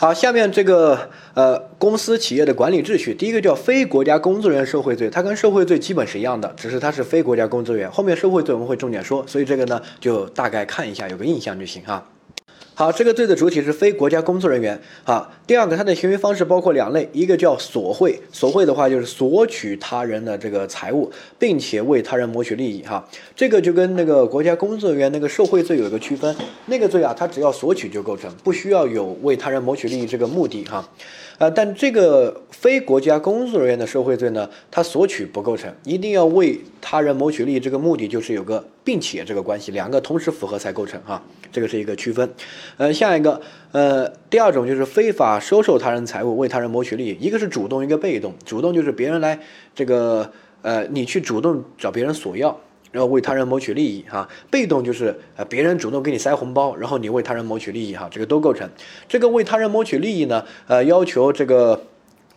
好，下面这个呃公司企业的管理秩序，第一个叫非国家工作人员受贿罪，它跟受贿罪基本是一样的，只是它是非国家工作人员。后面受贿罪我们会重点说，所以这个呢就大概看一下，有个印象就行哈。好，这个罪的主体是非国家工作人员。啊，第二个，它的行为方式包括两类，一个叫索贿，索贿的话就是索取他人的这个财物，并且为他人谋取利益。哈，这个就跟那个国家工作人员那个受贿罪有一个区分，那个罪啊，它只要索取就构成，不需要有为他人谋取利益这个目的。哈。呃，但这个非国家工作人员的受贿罪呢，他索取不构成，一定要为他人谋取利益，这个目的就是有个并且这个关系，两个同时符合才构成哈，这个是一个区分。呃，下一个，呃，第二种就是非法收受他人财物，为他人谋取利益，一个是主动，一个被动。主动就是别人来这个，呃，你去主动找别人索要。然后为他人谋取利益，哈，被动就是呃别人主动给你塞红包，然后你为他人谋取利益，哈，这个都构成。这个为他人谋取利益呢，呃，要求这个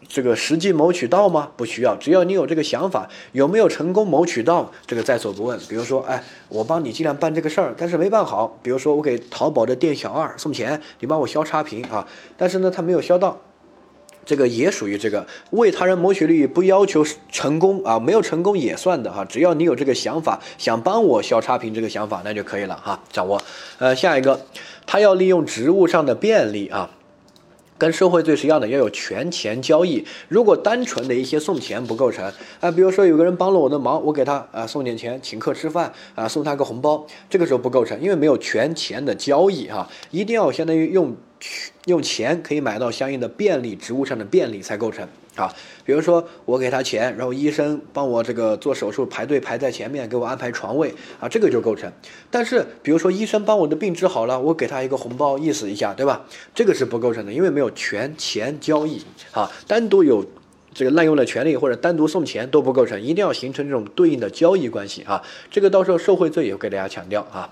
这个实际谋取到吗？不需要，只要你有这个想法，有没有成功谋取到，这个在所不问。比如说，哎，我帮你尽量办这个事儿，但是没办好。比如说，我给淘宝的店小二送钱，你帮我消差评啊，但是呢，他没有消到。这个也属于这个为他人谋取利益，不要求成功啊，没有成功也算的哈。只要你有这个想法，想帮我消差评这个想法，那就可以了哈。掌握，呃，下一个，他要利用职务上的便利啊，跟受贿罪是一样的，要有权钱交易。如果单纯的一些送钱不构成啊，比如说有个人帮了我的忙，我给他啊送点钱，请客吃饭啊，送他个红包，这个时候不构成，因为没有权钱的交易哈，一定要相当于用。用钱可以买到相应的便利，职务上的便利才构成啊。比如说我给他钱，然后医生帮我这个做手术排队排在前面，给我安排床位啊，这个就构成。但是比如说医生帮我的病治好了，我给他一个红包意思一下，对吧？这个是不构成的，因为没有权钱交易啊。单独有这个滥用的权利或者单独送钱都不构成，一定要形成这种对应的交易关系啊。这个到时候受贿罪也会给大家强调啊。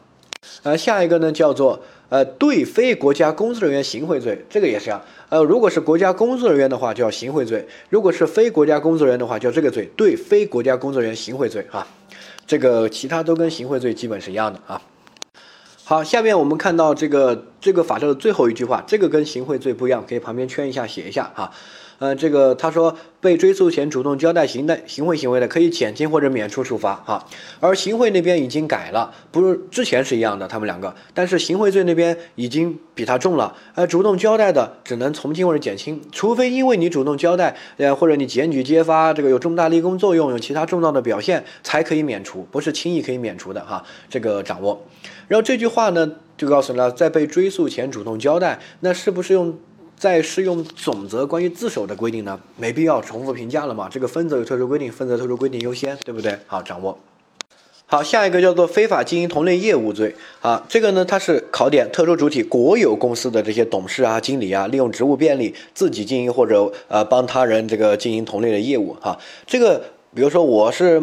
呃，下一个呢叫做。呃，对非国家工作人员行贿罪，这个也是啊。呃，如果是国家工作人员的话，叫行贿罪；如果是非国家工作人员的话，叫这个罪，对非国家工作人员行贿罪啊。这个其他都跟行贿罪基本是一样的啊。好，下面我们看到这个这个法条的最后一句话，这个跟行贿罪不一样，可以旁边圈一下写一下啊。呃，这个他说被追诉前主动交代行的行贿行为的，可以减轻或者免除处罚哈。而行贿那边已经改了，不是之前是一样的，他们两个，但是行贿罪那边已经比他重了。呃，主动交代的只能从轻或者减轻，除非因为你主动交代，呃，或者你检举揭发这个有重大立功作用，有其他重要的表现，才可以免除，不是轻易可以免除的哈。这个掌握。然后这句话呢，就告诉了在被追诉前主动交代，那是不是用？再适用总则关于自首的规定呢？没必要重复评价了嘛？这个分则有特殊规定，分则特殊规定优先，对不对？好，掌握。好，下一个叫做非法经营同类业务罪啊，这个呢，它是考点特殊主体国有公司的这些董事啊、经理啊，利用职务便利自己经营或者呃帮他人这个经营同类的业务哈。这个比如说我是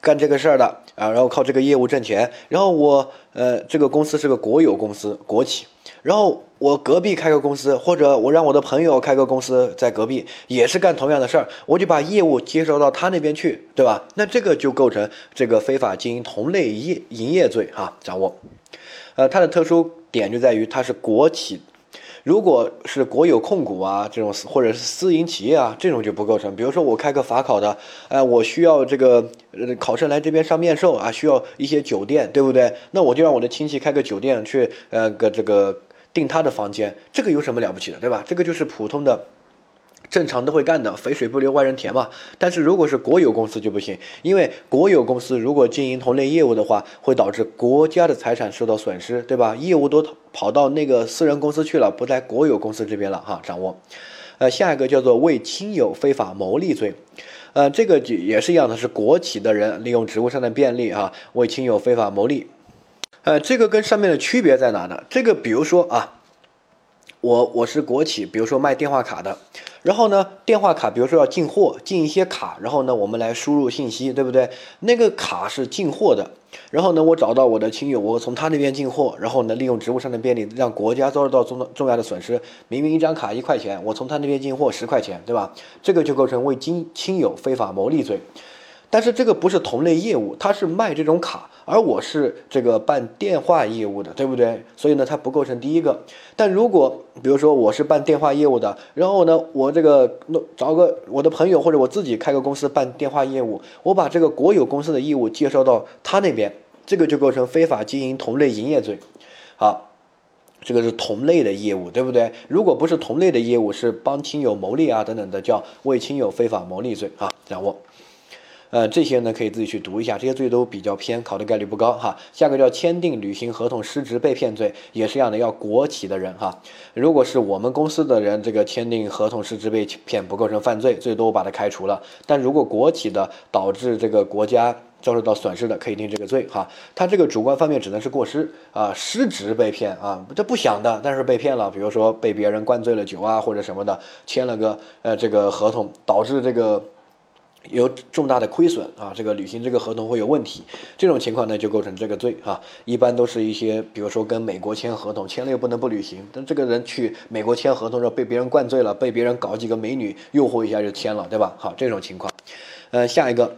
干这个事儿的啊，然后靠这个业务挣钱，然后我呃这个公司是个国有公司、国企。然后我隔壁开个公司，或者我让我的朋友开个公司在隔壁，也是干同样的事儿，我就把业务接收到他那边去，对吧？那这个就构成这个非法经营同类业营业罪哈，掌握。呃，它的特殊点就在于它是国企，如果是国有控股啊这种，或者是私营企业啊这种就不构成。比如说我开个法考的，呃，我需要这个考生来这边上面授啊，需要一些酒店，对不对？那我就让我的亲戚开个酒店去，呃，个这个。订他的房间，这个有什么了不起的，对吧？这个就是普通的、正常都会干的，肥水不流外人田嘛。但是如果是国有公司就不行，因为国有公司如果经营同类业务的话，会导致国家的财产受到损失，对吧？业务都跑到那个私人公司去了，不在国有公司这边了哈。掌握，呃，下一个叫做为亲友非法牟利罪，呃，这个也是一样的，是国企的人利用职务上的便利啊，为亲友非法牟利。呃，这个跟上面的区别在哪呢？这个比如说啊，我我是国企，比如说卖电话卡的，然后呢，电话卡比如说要进货，进一些卡，然后呢，我们来输入信息，对不对？那个卡是进货的，然后呢，我找到我的亲友，我从他那边进货，然后呢，利用职务上的便利，让国家遭受到重重要的损失。明明一张卡一块钱，我从他那边进货十块钱，对吧？这个就构成为亲亲友非法牟利罪。但是这个不是同类业务，他是卖这种卡。而我是这个办电话业务的，对不对？所以呢，它不构成第一个。但如果比如说我是办电话业务的，然后呢，我这个弄找个我的朋友或者我自己开个公司办电话业务，我把这个国有公司的业务介绍到他那边，这个就构成非法经营同类营业罪。好。这个是同类的业务，对不对？如果不是同类的业务，是帮亲友牟利啊等等的，叫为亲友非法牟利罪啊，掌握。呃，这些呢可以自己去读一下，这些罪都比较偏，考的概率不高哈。下个叫签订履行合同失职被骗罪，也是一样的，要国企的人哈。如果是我们公司的人，这个签订合同失职被骗不构成犯罪，最多我把它开除了。但如果国企的导致这个国家。遭受到损失的可以定这个罪哈，他这个主观方面只能是过失啊，失职被骗啊，这不想的，但是被骗了，比如说被别人灌醉了酒啊或者什么的，签了个呃这个合同，导致这个有重大的亏损啊，这个履行这个合同会有问题，这种情况呢就构成这个罪啊，一般都是一些比如说跟美国签合同，签了又不能不履行，但这个人去美国签合同时候被别人灌醉了，被别人搞几个美女诱惑一下就签了，对吧？好，这种情况，呃，下一个。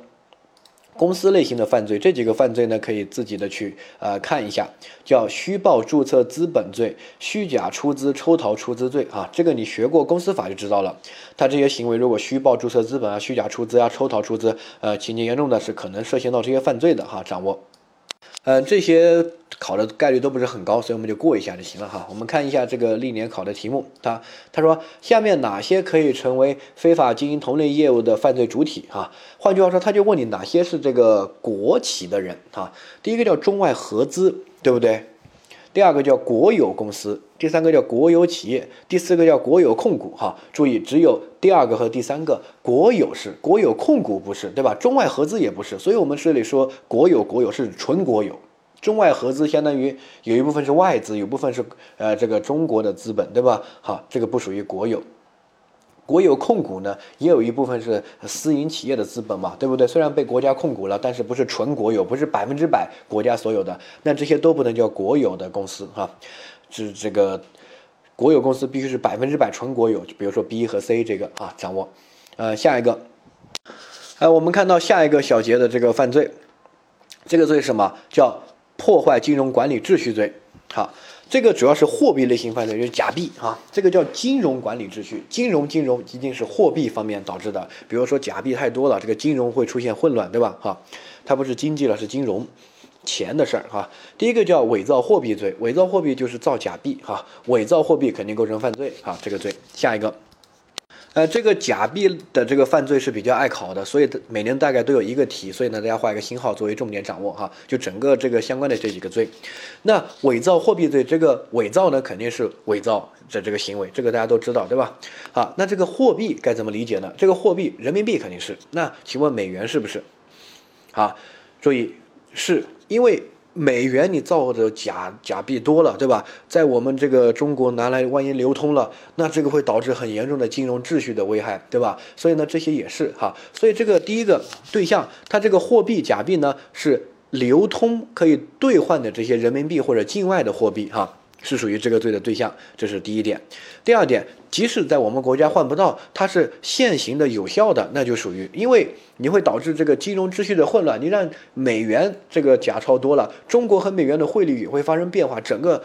公司类型的犯罪，这几个犯罪呢，可以自己的去呃看一下，叫虚报注册资本罪、虚假出资、抽逃出资罪啊。这个你学过公司法就知道了。他这些行为如果虚报注册资本啊、虚假出资啊、抽逃出资，呃，情节严重的是可能涉嫌到这些犯罪的哈，掌握。嗯，这些考的概率都不是很高，所以我们就过一下就行了哈。我们看一下这个历年考的题目，他他说下面哪些可以成为非法经营同类业务的犯罪主体哈？换句话说，他就问你哪些是这个国企的人哈？第一个叫中外合资，对不对？第二个叫国有公司，第三个叫国有企业，第四个叫国有控股哈。注意，只有第二个和第三个国有是，国有控股不是，对吧？中外合资也不是，所以我们这里说国有国有是纯国有，中外合资相当于有一部分是外资，有部分是呃这个中国的资本，对吧？好，这个不属于国有。国有控股呢，也有一部分是私营企业的资本嘛，对不对？虽然被国家控股了，但是不是纯国有，不是百分之百国家所有的，那这些都不能叫国有的公司哈。是这个国有公司必须是百分之百纯国有，比如说 B 和 C 这个啊，掌握。呃，下一个，呃，我们看到下一个小节的这个犯罪，这个罪是什么叫破坏金融管理秩序罪？好。这个主要是货币类型犯罪，就是假币啊，这个叫金融管理秩序。金融金融一定是货币方面导致的，比如说假币太多了，这个金融会出现混乱，对吧？哈，它不是经济了，是金融钱的事儿哈。第一个叫伪造货币罪，伪造货币就是造假币哈，伪造货币肯定构成犯罪哈，这个罪。下一个。呃，这个假币的这个犯罪是比较爱考的，所以每年大概都有一个题，所以呢，大家画一个星号作为重点掌握哈。就整个这个相关的这几个罪，那伪造货币罪，这个伪造呢肯定是伪造的这个行为，这个大家都知道对吧？好，那这个货币该怎么理解呢？这个货币人民币肯定是，那请问美元是不是？好，注意，是因为。美元你造的假假币多了，对吧？在我们这个中国拿来，万一流通了，那这个会导致很严重的金融秩序的危害，对吧？所以呢，这些也是哈。所以这个第一个对象，它这个货币假币呢，是流通可以兑换的这些人民币或者境外的货币哈。是属于这个罪的对象，这是第一点。第二点，即使在我们国家换不到，它是现行的有效的，那就属于，因为你会导致这个金融秩序的混乱。你让美元这个假钞多了，中国和美元的汇率也会发生变化，整个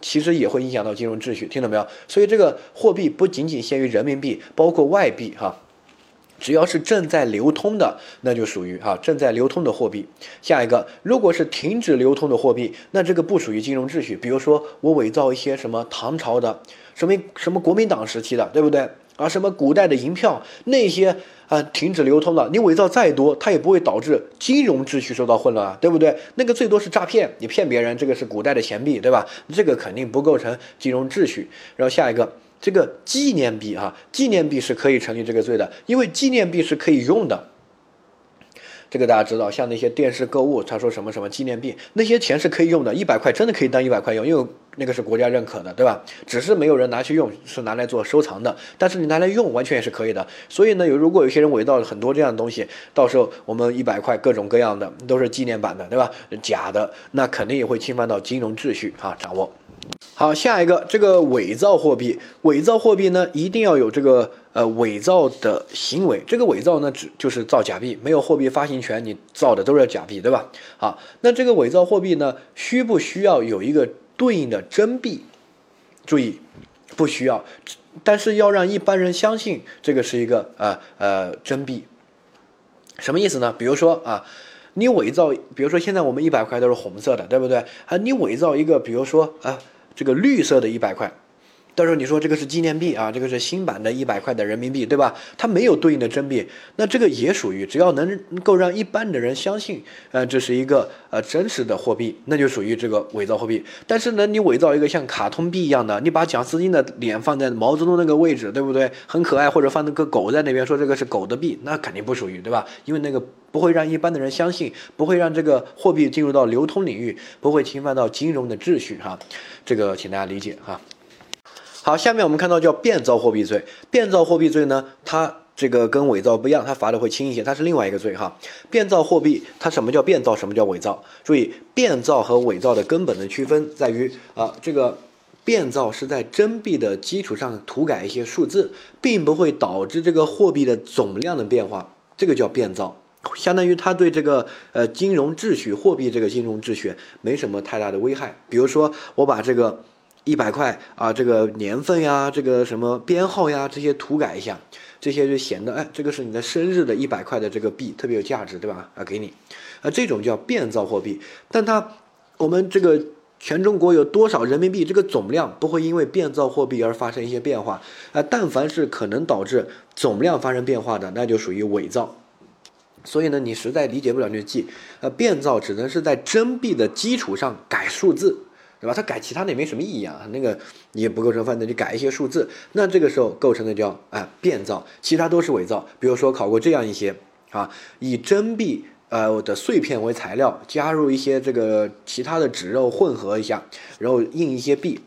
其实也会影响到金融秩序，听到没有？所以这个货币不仅仅限于人民币，包括外币哈。只要是正在流通的，那就属于啊正在流通的货币。下一个，如果是停止流通的货币，那这个不属于金融秩序。比如说我伪造一些什么唐朝的，什么什么国民党时期的，对不对？啊，什么古代的银票那些啊停止流通了，你伪造再多，它也不会导致金融秩序受到混乱啊，对不对？那个最多是诈骗，你骗别人，这个是古代的钱币，对吧？这个肯定不构成金融秩序。然后下一个。这个纪念币啊，纪念币是可以成立这个罪的，因为纪念币是可以用的。这个大家知道，像那些电视购物，他说什么什么纪念币，那些钱是可以用的，一百块真的可以当一百块用，因为那个是国家认可的，对吧？只是没有人拿去用，是拿来做收藏的。但是你拿来用，完全也是可以的。所以呢，有如果有些人伪造了很多这样的东西，到时候我们一百块各种各样的都是纪念版的，对吧？假的，那肯定也会侵犯到金融秩序啊，掌握。好，下一个这个伪造货币，伪造货币呢一定要有这个呃伪造的行为，这个伪造呢只就是造假币，没有货币发行权，你造的都是假币，对吧？好，那这个伪造货币呢需不需要有一个对应的真币？注意，不需要，但是要让一般人相信这个是一个呃呃真币，什么意思呢？比如说啊，你伪造，比如说现在我们一百块都是红色的，对不对？啊，你伪造一个，比如说啊。这个绿色的一百块，到时候你说这个是纪念币啊，这个是新版的一百块的人民币，对吧？它没有对应的真币，那这个也属于只要能够让一般的人相信，呃，这是一个呃真实的货币，那就属于这个伪造货币。但是呢，你伪造一个像卡通币一样的，你把蒋思金的脸放在毛泽东那个位置，对不对？很可爱，或者放那个狗在那边，说这个是狗的币，那肯定不属于，对吧？因为那个不会让一般的人相信，不会让这个货币进入到流通领域，不会侵犯到金融的秩序，哈。这个请大家理解哈。好，下面我们看到叫变造货币罪。变造货币罪呢，它这个跟伪造不一样，它罚的会轻一些，它是另外一个罪哈。变造货币，它什么叫变造，什么叫伪造？注意，变造和伪造的根本的区分在于啊，这个变造是在真币的基础上涂改一些数字，并不会导致这个货币的总量的变化，这个叫变造。相当于它对这个呃金融秩序、货币这个金融秩序没什么太大的危害。比如说，我把这个一百块啊，这个年份呀、这个什么编号呀这些涂改一下，这些就显得哎，这个是你的生日的一百块的这个币特别有价值，对吧？啊，给你，啊，这种叫变造货币。但它我们这个全中国有多少人民币？这个总量不会因为变造货币而发生一些变化啊。但凡是可能导致总量发生变化的，那就属于伪造。所以呢，你实在理解不了就记，呃，变造只能是在真币的基础上改数字，对吧？他改其他的也没什么意义啊，那个你也不构成犯罪，就改一些数字，那这个时候构成的叫啊变造，其他都是伪造。比如说考过这样一些啊，以真币呃的碎片为材料，加入一些这个其他的纸肉混合一下，然后印一些币，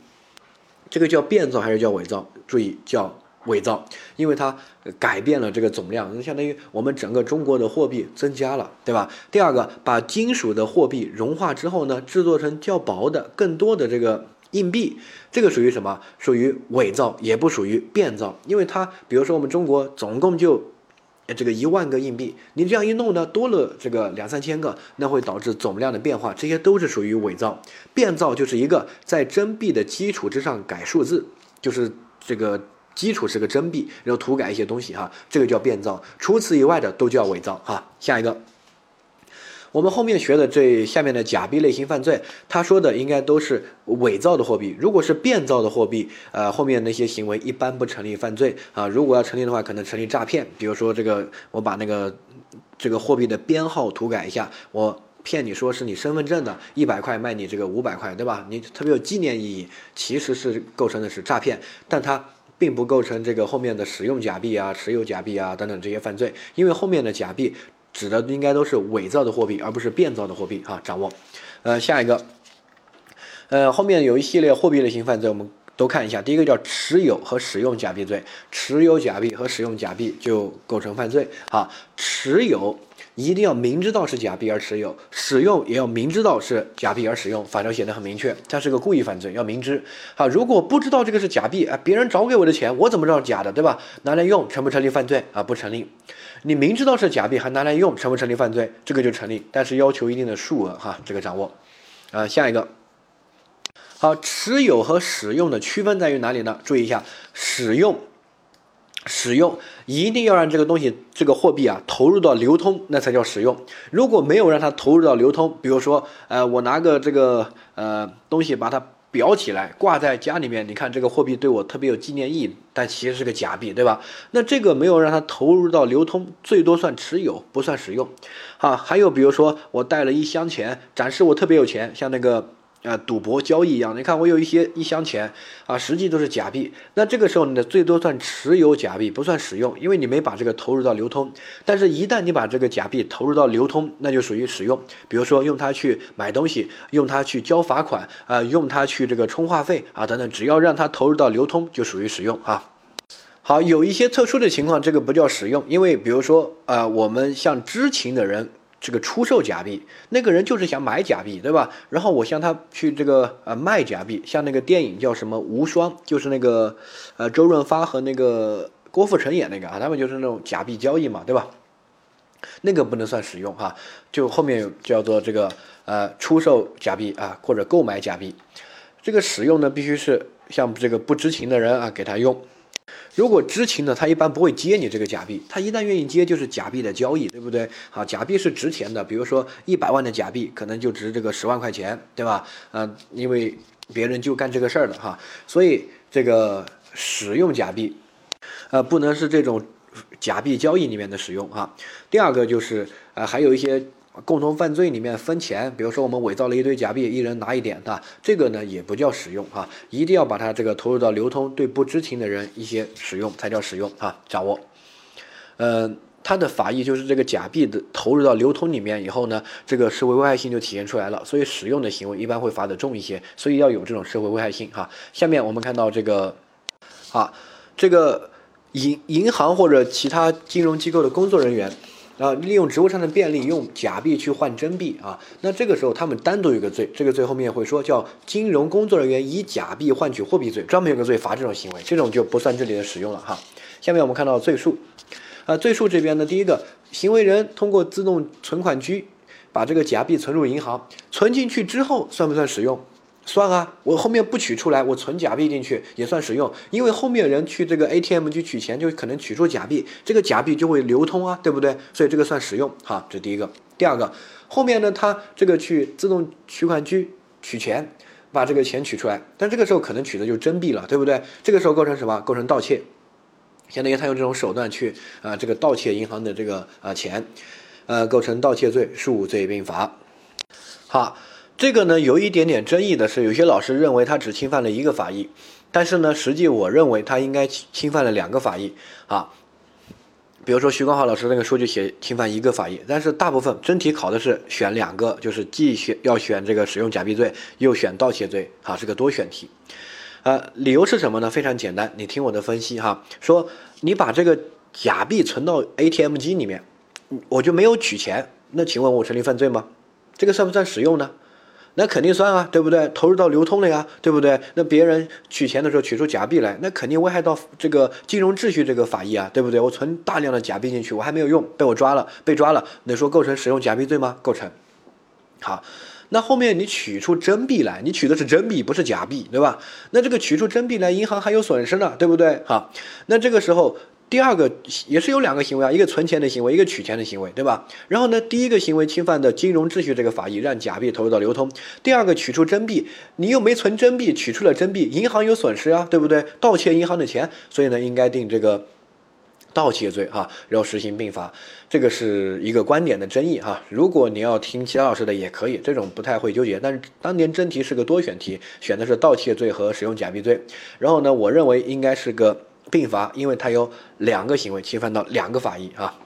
这个叫变造还是叫伪造？注意叫。伪造，因为它改变了这个总量，就相当于我们整个中国的货币增加了，对吧？第二个，把金属的货币融化之后呢，制作成较薄的、更多的这个硬币，这个属于什么？属于伪造，也不属于变造，因为它，比如说我们中国总共就这个一万个硬币，你这样一弄呢，多了这个两三千个，那会导致总量的变化，这些都是属于伪造。变造就是一个在真币的基础之上改数字，就是这个。基础是个真币，然后涂改一些东西哈，这个叫变造。除此以外的都叫伪造哈。下一个，我们后面学的这下面的假币类型犯罪，他说的应该都是伪造的货币。如果是变造的货币，呃，后面那些行为一般不成立犯罪啊。如果要成立的话，可能成立诈骗。比如说这个，我把那个这个货币的编号涂改一下，我骗你说是你身份证的，一百块卖你这个五百块，对吧？你特别有纪念意义，其实是构成的是诈骗，但它。并不构成这个后面的使用假币啊、持有假币啊等等这些犯罪，因为后面的假币指的应该都是伪造的货币，而不是变造的货币啊。掌握，呃，下一个，呃，后面有一系列货币类型犯罪，我们都看一下。第一个叫持有和使用假币罪，持有假币和使用假币就构成犯罪啊。持有。一定要明知道是假币而持有，使用也要明知道是假币而使用，法条写的很明确，它是个故意犯罪，要明知。好，如果不知道这个是假币，啊，别人找给我的钱，我怎么知道假的，对吧？拿来用成不成立犯罪啊？不成立。你明知道是假币还拿来用，成不成立犯罪？这个就成立，但是要求一定的数额哈，这个掌握。啊，下一个。好，持有和使用的区分在于哪里呢？注意一下，使用。使用一定要让这个东西，这个货币啊投入到流通，那才叫使用。如果没有让它投入到流通，比如说，呃，我拿个这个呃东西把它裱起来挂在家里面，你看这个货币对我特别有纪念意义，但其实是个假币，对吧？那这个没有让它投入到流通，最多算持有，不算使用。好，还有比如说我带了一箱钱，展示我特别有钱，像那个。啊，赌博交易一样，你看我有一些一箱钱啊，实际都是假币。那这个时候呢，最多算持有假币，不算使用，因为你没把这个投入到流通。但是，一旦你把这个假币投入到流通，那就属于使用。比如说用它去买东西，用它去交罚款啊，用它去这个充话费啊等等，只要让它投入到流通，就属于使用啊。好，有一些特殊的情况，这个不叫使用，因为比如说啊，我们像知情的人。这个出售假币，那个人就是想买假币，对吧？然后我向他去这个呃卖假币，像那个电影叫什么《无双》，就是那个呃周润发和那个郭富城演那个啊，他们就是那种假币交易嘛，对吧？那个不能算使用哈，就后面叫做这个呃出售假币啊，或者购买假币，这个使用呢必须是像这个不知情的人啊给他用。如果知情的，他一般不会接你这个假币。他一旦愿意接，就是假币的交易，对不对？好，假币是值钱的，比如说一百万的假币，可能就值这个十万块钱，对吧？嗯，因为别人就干这个事儿的哈，所以这个使用假币，呃，不能是这种假币交易里面的使用哈。第二个就是呃，还有一些。共同犯罪里面分钱，比如说我们伪造了一堆假币，一人拿一点的，这个呢也不叫使用啊，一定要把它这个投入到流通，对不知情的人一些使用才叫使用啊，掌握。嗯，它的法益就是这个假币的投入到流通里面以后呢，这个社会危害性就体现出来了，所以使用的行为一般会罚的重一些，所以要有这种社会危害性哈。下面我们看到这个，啊，这个银银行或者其他金融机构的工作人员。啊，利用职务上的便利，用假币去换真币啊，那这个时候他们单独有个罪，这个罪后面会说叫金融工作人员以假币换取货币罪，专门有个罪罚这种行为，这种就不算这里的使用了哈。下面我们看到罪数，啊，罪数这边呢，第一个行为人通过自动存款机把这个假币存入银行，存进去之后算不算使用？算啊，我后面不取出来，我存假币进去也算使用，因为后面人去这个 ATM 去取钱，就可能取出假币，这个假币就会流通啊，对不对？所以这个算使用，哈，这第一个。第二个，后面呢，他这个去自动取款机取钱，把这个钱取出来，但这个时候可能取的就是真币了，对不对？这个时候构成什么？构成盗窃，相当于他用这种手段去啊，这个盗窃银行的这个啊钱，呃，构成盗窃罪，数罪并罚。好。这个呢有一点点争议的是，有些老师认为他只侵犯了一个法益，但是呢，实际我认为他应该侵犯了两个法益啊。比如说徐光浩老师那个数据写侵犯一个法益，但是大部分真题考的是选两个，就是既选要选这个使用假币罪，又选盗窃罪，啊，是个多选题。呃，理由是什么呢？非常简单，你听我的分析哈，说你把这个假币存到 ATM 机里面，我就没有取钱，那请问我成立犯罪吗？这个算不算使用呢？那肯定算啊，对不对？投入到流通了呀，对不对？那别人取钱的时候取出假币来，那肯定危害到这个金融秩序这个法益啊，对不对？我存大量的假币进去，我还没有用，被我抓了，被抓了，你说构成使用假币罪吗？构成。好，那后面你取出真币来，你取的是真币，不是假币，对吧？那这个取出真币来，银行还有损失呢，对不对？好，那这个时候。第二个也是有两个行为啊，一个存钱的行为，一个取钱的行为，对吧？然后呢，第一个行为侵犯的金融秩序这个法益，让假币投入到流通；第二个取出真币，你又没存真币，取出了真币，银行有损失啊，对不对？盗窃银行的钱，所以呢，应该定这个 盗窃罪哈，然后实行并罚。这个是一个观点的争议哈。如果你要听其他老师的也可以，这种不太会纠结。但是当年真题是个多选题，选的是盗窃罪和使用假币罪。然后呢，我认为应该是个。并罚，因为它有两个行为侵犯到两个法益啊。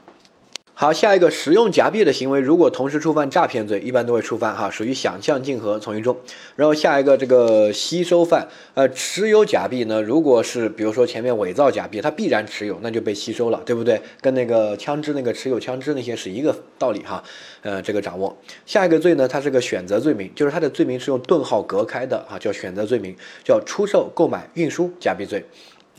好，下一个使用假币的行为，如果同时触犯诈骗罪，一般都会触犯哈，属于想象竞合从一中。然后下一个这个吸收犯，呃，持有假币呢，如果是比如说前面伪造假币，它必然持有，那就被吸收了，对不对？跟那个枪支那个持有枪支那些是一个道理哈。呃，这个掌握。下一个罪呢，它是个选择罪名，就是它的罪名是用顿号隔开的啊，叫选择罪名，叫出售、购买、运输假币罪。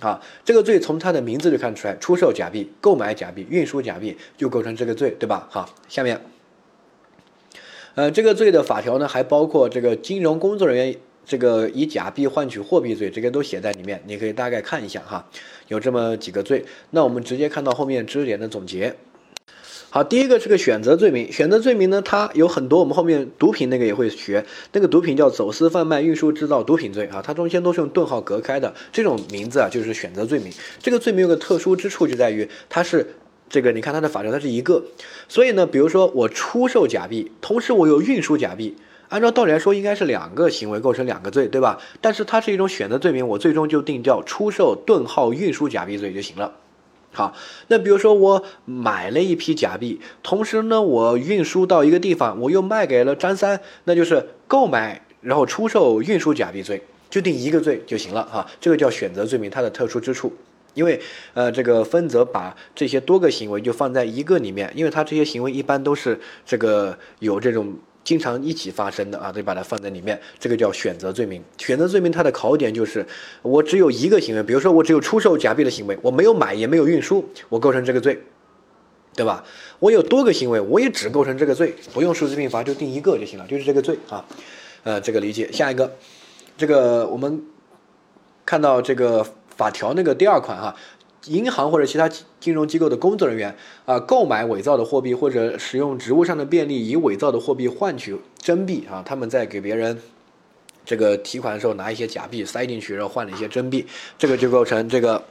好，这个罪从它的名字就看出来，出售假币、购买假币、运输假币就构成这个罪，对吧？好，下面，呃，这个罪的法条呢，还包括这个金融工作人员这个以假币换取货币罪，这个都写在里面，你可以大概看一下哈，有这么几个罪。那我们直接看到后面知识点的总结。好，第一个是个选择罪名，选择罪名呢，它有很多，我们后面毒品那个也会学，那个毒品叫走私、贩卖、运输、制造毒品罪啊，它中间都是用顿号隔开的，这种名字啊就是选择罪名。这个罪名有个特殊之处，就在于它是这个，你看它的法条它是一个，所以呢，比如说我出售假币，同时我又运输假币，按照道理来说应该是两个行为构成两个罪，对吧？但是它是一种选择罪名，我最终就定叫出售顿号运输假币罪就行了。好，那比如说我买了一批假币，同时呢，我运输到一个地方，我又卖给了张三，那就是购买然后出售运输假币罪，就定一个罪就行了哈。这个叫选择罪名，它的特殊之处。因为呃这个分则把这些多个行为就放在一个里面，因为它这些行为一般都是这个有这种经常一起发生的啊，得把它放在里面，这个叫选择罪名。选择罪名它的考点就是我只有一个行为，比如说我只有出售假币的行为，我没有买也没有运输，我构成这个罪。对吧？我有多个行为，我也只构成这个罪，不用数字并罚，就定一个就行了，就是这个罪啊。呃，这个理解。下一个，这个我们看到这个法条那个第二款哈，银行或者其他金融机构的工作人员啊，购买伪造的货币或者使用职务上的便利，以伪造的货币换取真币啊，他们在给别人这个提款的时候拿一些假币塞进去，然后换了一些真币，这个就构成这个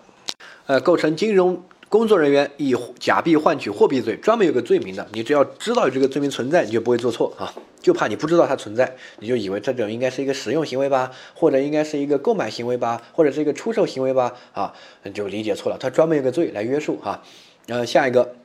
呃，构成金融。工作人员以假币换取货币罪，专门有个罪名的。你只要知道有这个罪名存在，你就不会做错啊。就怕你不知道它存在，你就以为这种应该是一个使用行为吧，或者应该是一个购买行为吧，或者是一个出售行为吧啊，就理解错了。它专门有个罪来约束哈。然后，下一个。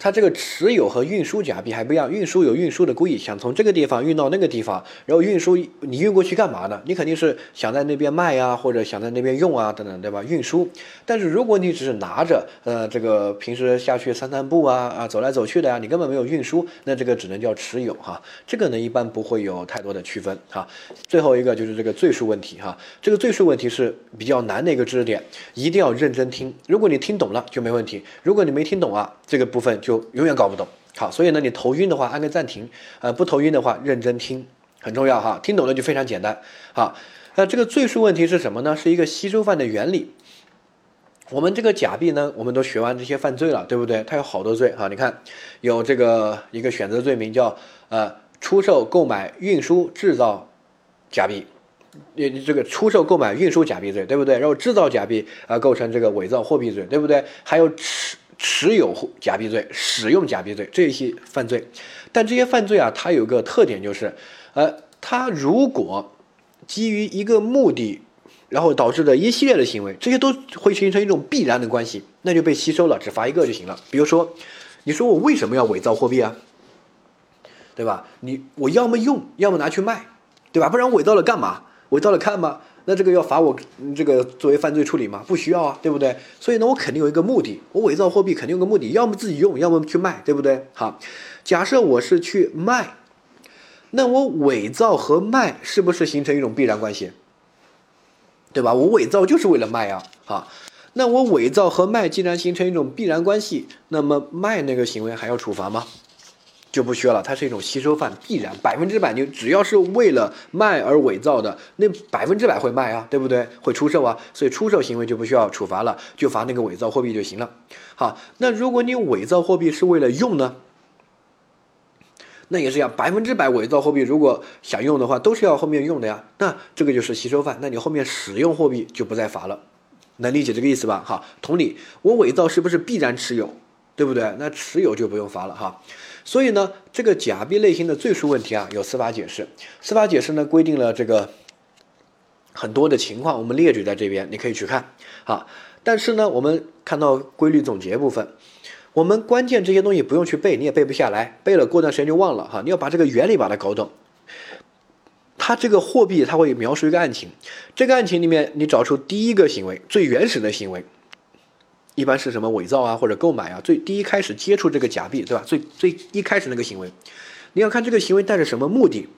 它这个持有和运输假币还不一样，运输有运输的故意，想从这个地方运到那个地方，然后运输你运过去干嘛呢？你肯定是想在那边卖呀，或者想在那边用啊，等等，对吧？运输。但是如果你只是拿着，呃，这个平时下去散散步啊，啊，走来走去的呀，你根本没有运输，那这个只能叫持有哈。这个呢，一般不会有太多的区分哈。最后一个就是这个罪数问题哈，这个罪数问题是比较难的一个知识点，一定要认真听。如果你听懂了就没问题，如果你没听懂啊，这个部分。就永远搞不懂。好，所以呢，你头晕的话按个暂停，呃，不头晕的话认真听，很重要哈。听懂了就非常简单。好，那这个罪数问题是什么呢？是一个吸收犯的原理。我们这个假币呢，我们都学完这些犯罪了，对不对？它有好多罪哈。你看，有这个一个选择罪名叫呃出售、购买、运输、制造假币，你这个出售、购买、运输假币罪，对不对？然后制造假币啊，构成这个伪造货币罪，对不对？还有持。持有假币罪、使用假币罪这些犯罪，但这些犯罪啊，它有个特点就是，呃，它如果基于一个目的，然后导致的一系列的行为，这些都会形成一种必然的关系，那就被吸收了，只罚一个就行了。比如说，你说我为什么要伪造货币啊？对吧？你我要么用，要么拿去卖，对吧？不然伪造了干嘛？伪造了看吗？那这个要罚我这个作为犯罪处理吗？不需要啊，对不对？所以呢，我肯定有一个目的，我伪造货币肯定有个目的，要么自己用，要么去卖，对不对？好，假设我是去卖，那我伪造和卖是不是形成一种必然关系？对吧？我伪造就是为了卖啊，好，那我伪造和卖既然形成一种必然关系，那么卖那个行为还要处罚吗？就不需要了，它是一种吸收犯，必然百分之百。你只要是为了卖而伪造的，那百分之百会卖啊，对不对？会出售啊，所以出售行为就不需要处罚了，就罚那个伪造货币就行了。好，那如果你伪造货币是为了用呢？那也是要百分之百伪造货币，如果想用的话，都是要后面用的呀。那这个就是吸收犯，那你后面使用货币就不再罚了，能理解这个意思吧？好，同理，我伪造是不是必然持有？对不对？那持有就不用罚了哈。所以呢，这个假币类型的罪数问题啊，有司法解释。司法解释呢规定了这个很多的情况，我们列举在这边，你可以去看啊。但是呢，我们看到规律总结部分，我们关键这些东西不用去背，你也背不下来，背了过段时间就忘了哈。你要把这个原理把它搞懂。它这个货币它会描述一个案情，这个案情里面你找出第一个行为，最原始的行为。一般是什么伪造啊，或者购买啊？最第一开始接触这个假币，对吧？最最一开始那个行为，你要看这个行为带着什么目的。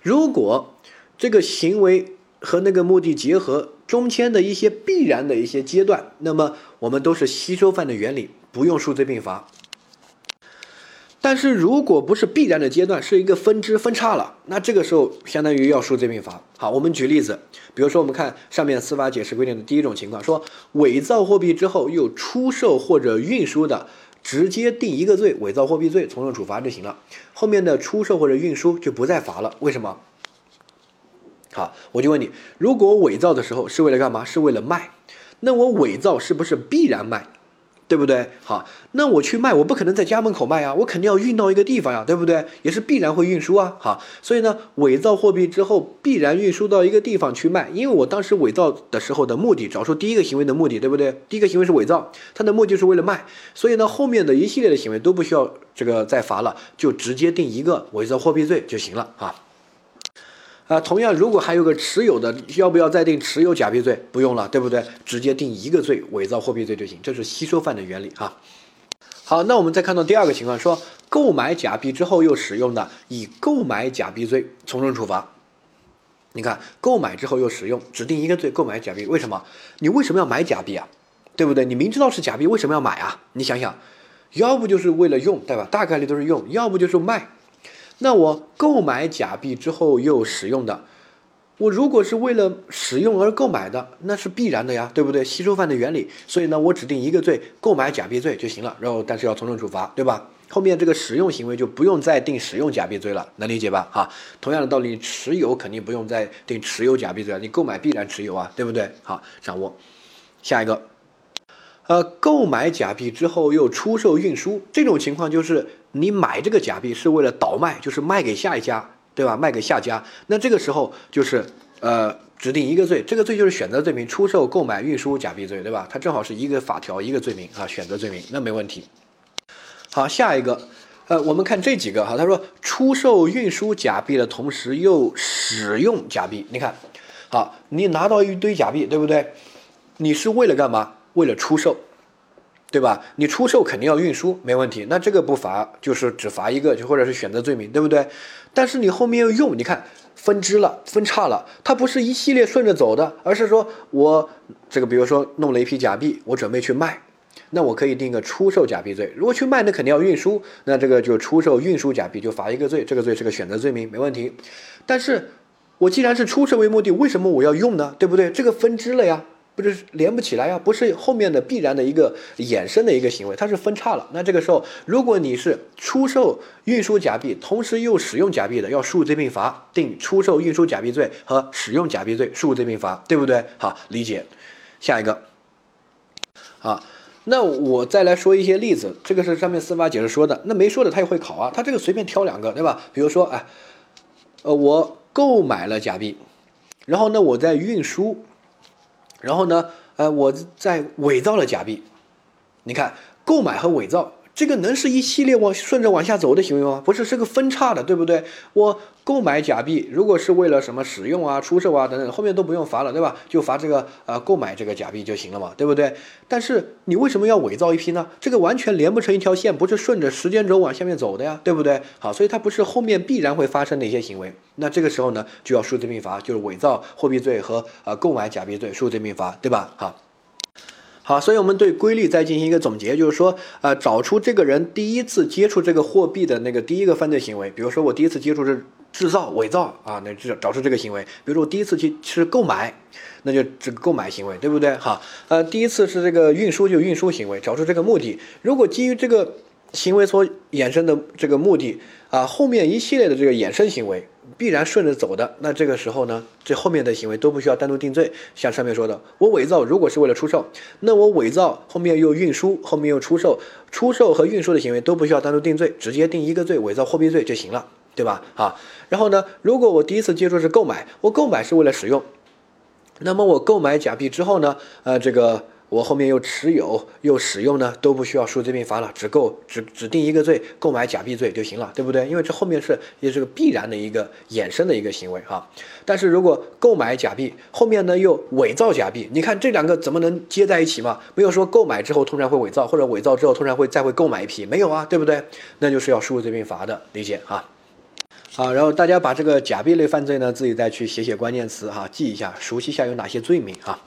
如果这个行为和那个目的结合，中间的一些必然的一些阶段，那么我们都是吸收犯的原理，不用数罪并罚。但是如果不是必然的阶段，是一个分支分叉了，那这个时候相当于要数罪并罚。好，我们举例子，比如说我们看上面司法解释规定的第一种情况，说伪造货币之后又出售或者运输的，直接定一个罪，伪造货币罪，从重处罚就行了。后面的出售或者运输就不再罚了。为什么？好，我就问你，如果伪造的时候是为了干嘛？是为了卖，那我伪造是不是必然卖？对不对？好，那我去卖，我不可能在家门口卖呀，我肯定要运到一个地方呀，对不对？也是必然会运输啊。好，所以呢，伪造货币之后必然运输到一个地方去卖，因为我当时伪造的时候的目的，找出第一个行为的目的，对不对？第一个行为是伪造，它的目的是为了卖，所以呢，后面的一系列的行为都不需要这个再罚了，就直接定一个伪造货币罪就行了啊。啊，同样，如果还有个持有的，要不要再定持有假币罪？不用了，对不对？直接定一个罪，伪造货币罪就行。这是吸收犯的原理哈。好，那我们再看到第二个情况，说购买假币之后又使用的，以购买假币罪从重处罚。你看，购买之后又使用，指定一个罪，购买假币。为什么？你为什么要买假币啊？对不对？你明知道是假币，为什么要买啊？你想想，要不就是为了用，对吧？大概率都是用，要不就是卖。那我购买假币之后又使用的，我如果是为了使用而购买的，那是必然的呀，对不对？吸收犯的原理，所以呢，我指定一个罪，购买假币罪就行了。然后，但是要从重处罚，对吧？后面这个使用行为就不用再定使用假币罪了，能理解吧？哈，同样的道理，持有肯定不用再定持有假币罪了，你购买必然持有啊，对不对？好，掌握。下一个，呃，购买假币之后又出售运输，这种情况就是。你买这个假币是为了倒卖，就是卖给下一家，对吧？卖给下家，那这个时候就是呃指定一个罪，这个罪就是选择罪名，出售、购买、运输假币罪，对吧？它正好是一个法条一个罪名啊，选择罪名，那没问题。好，下一个，呃，我们看这几个哈，他说出售、运输假币的同时又使用假币，你看，好，你拿到一堆假币，对不对？你是为了干嘛？为了出售。对吧？你出售肯定要运输，没问题。那这个不罚，就是只罚一个，就或者是选择罪名，对不对？但是你后面要用，你看分支了，分叉了，它不是一系列顺着走的，而是说我这个，比如说弄了一批假币，我准备去卖，那我可以定个出售假币罪。如果去卖，那肯定要运输，那这个就出售运输假币就罚一个罪，这个罪是个选择罪名，没问题。但是我既然是出售为目的，为什么我要用呢？对不对？这个分支了呀。不是连不起来呀，不是后面的必然的一个衍生的一个行为，它是分叉了。那这个时候，如果你是出售、运输假币，同时又使用假币的，要数罪并罚，定出售、运输假币罪和使用假币罪，数罪并罚，对不对？好，理解。下一个，啊，那我再来说一些例子，这个是上面司法解释说的，那没说的他也会考啊，他这个随便挑两个，对吧？比如说，哎，呃，我购买了假币，然后呢，我在运输。然后呢，呃，我在伪造了假币，你看，购买和伪造。这个能是一系列往顺着往下走的行为吗？不是，是个分叉的，对不对？我购买假币，如果是为了什么使用啊、出售啊等等，后面都不用罚了，对吧？就罚这个呃购买这个假币就行了嘛，对不对？但是你为什么要伪造一批呢？这个完全连不成一条线，不是顺着时间轴往下面走的呀，对不对？好，所以它不是后面必然会发生的一些行为。那这个时候呢，就要数罪并罚，就是伪造货币罪和呃购买假币罪数罪并罚，对吧？好。好，所以我们对规律再进行一个总结，就是说，呃，找出这个人第一次接触这个货币的那个第一个犯罪行为。比如说，我第一次接触是制造、伪造啊，那这找出这个行为。比如说，我第一次去是购买，那就这个购买行为，对不对？好，呃，第一次是这个运输，就运输行为，找出这个目的。如果基于这个行为所衍生的这个目的啊，后面一系列的这个衍生行为。必然顺着走的，那这个时候呢，这后面的行为都不需要单独定罪。像上面说的，我伪造如果是为了出售，那我伪造后面又运输，后面又出售，出售和运输的行为都不需要单独定罪，直接定一个罪，伪造货币罪就行了，对吧？啊，然后呢，如果我第一次接触是购买，我购买是为了使用，那么我购买假币之后呢，呃，这个。我后面又持有又使用呢，都不需要数罪并罚了，只够只只定一个罪，购买假币罪就行了，对不对？因为这后面是也是个必然的一个衍生的一个行为哈。但是如果购买假币后面呢又伪造假币，你看这两个怎么能接在一起嘛？没有说购买之后突然会伪造，或者伪造之后突然会再会购买一批，没有啊，对不对？那就是要数罪并罚的，理解哈。好，然后大家把这个假币类犯罪呢自己再去写写关键词哈，记一下，熟悉一下有哪些罪名哈。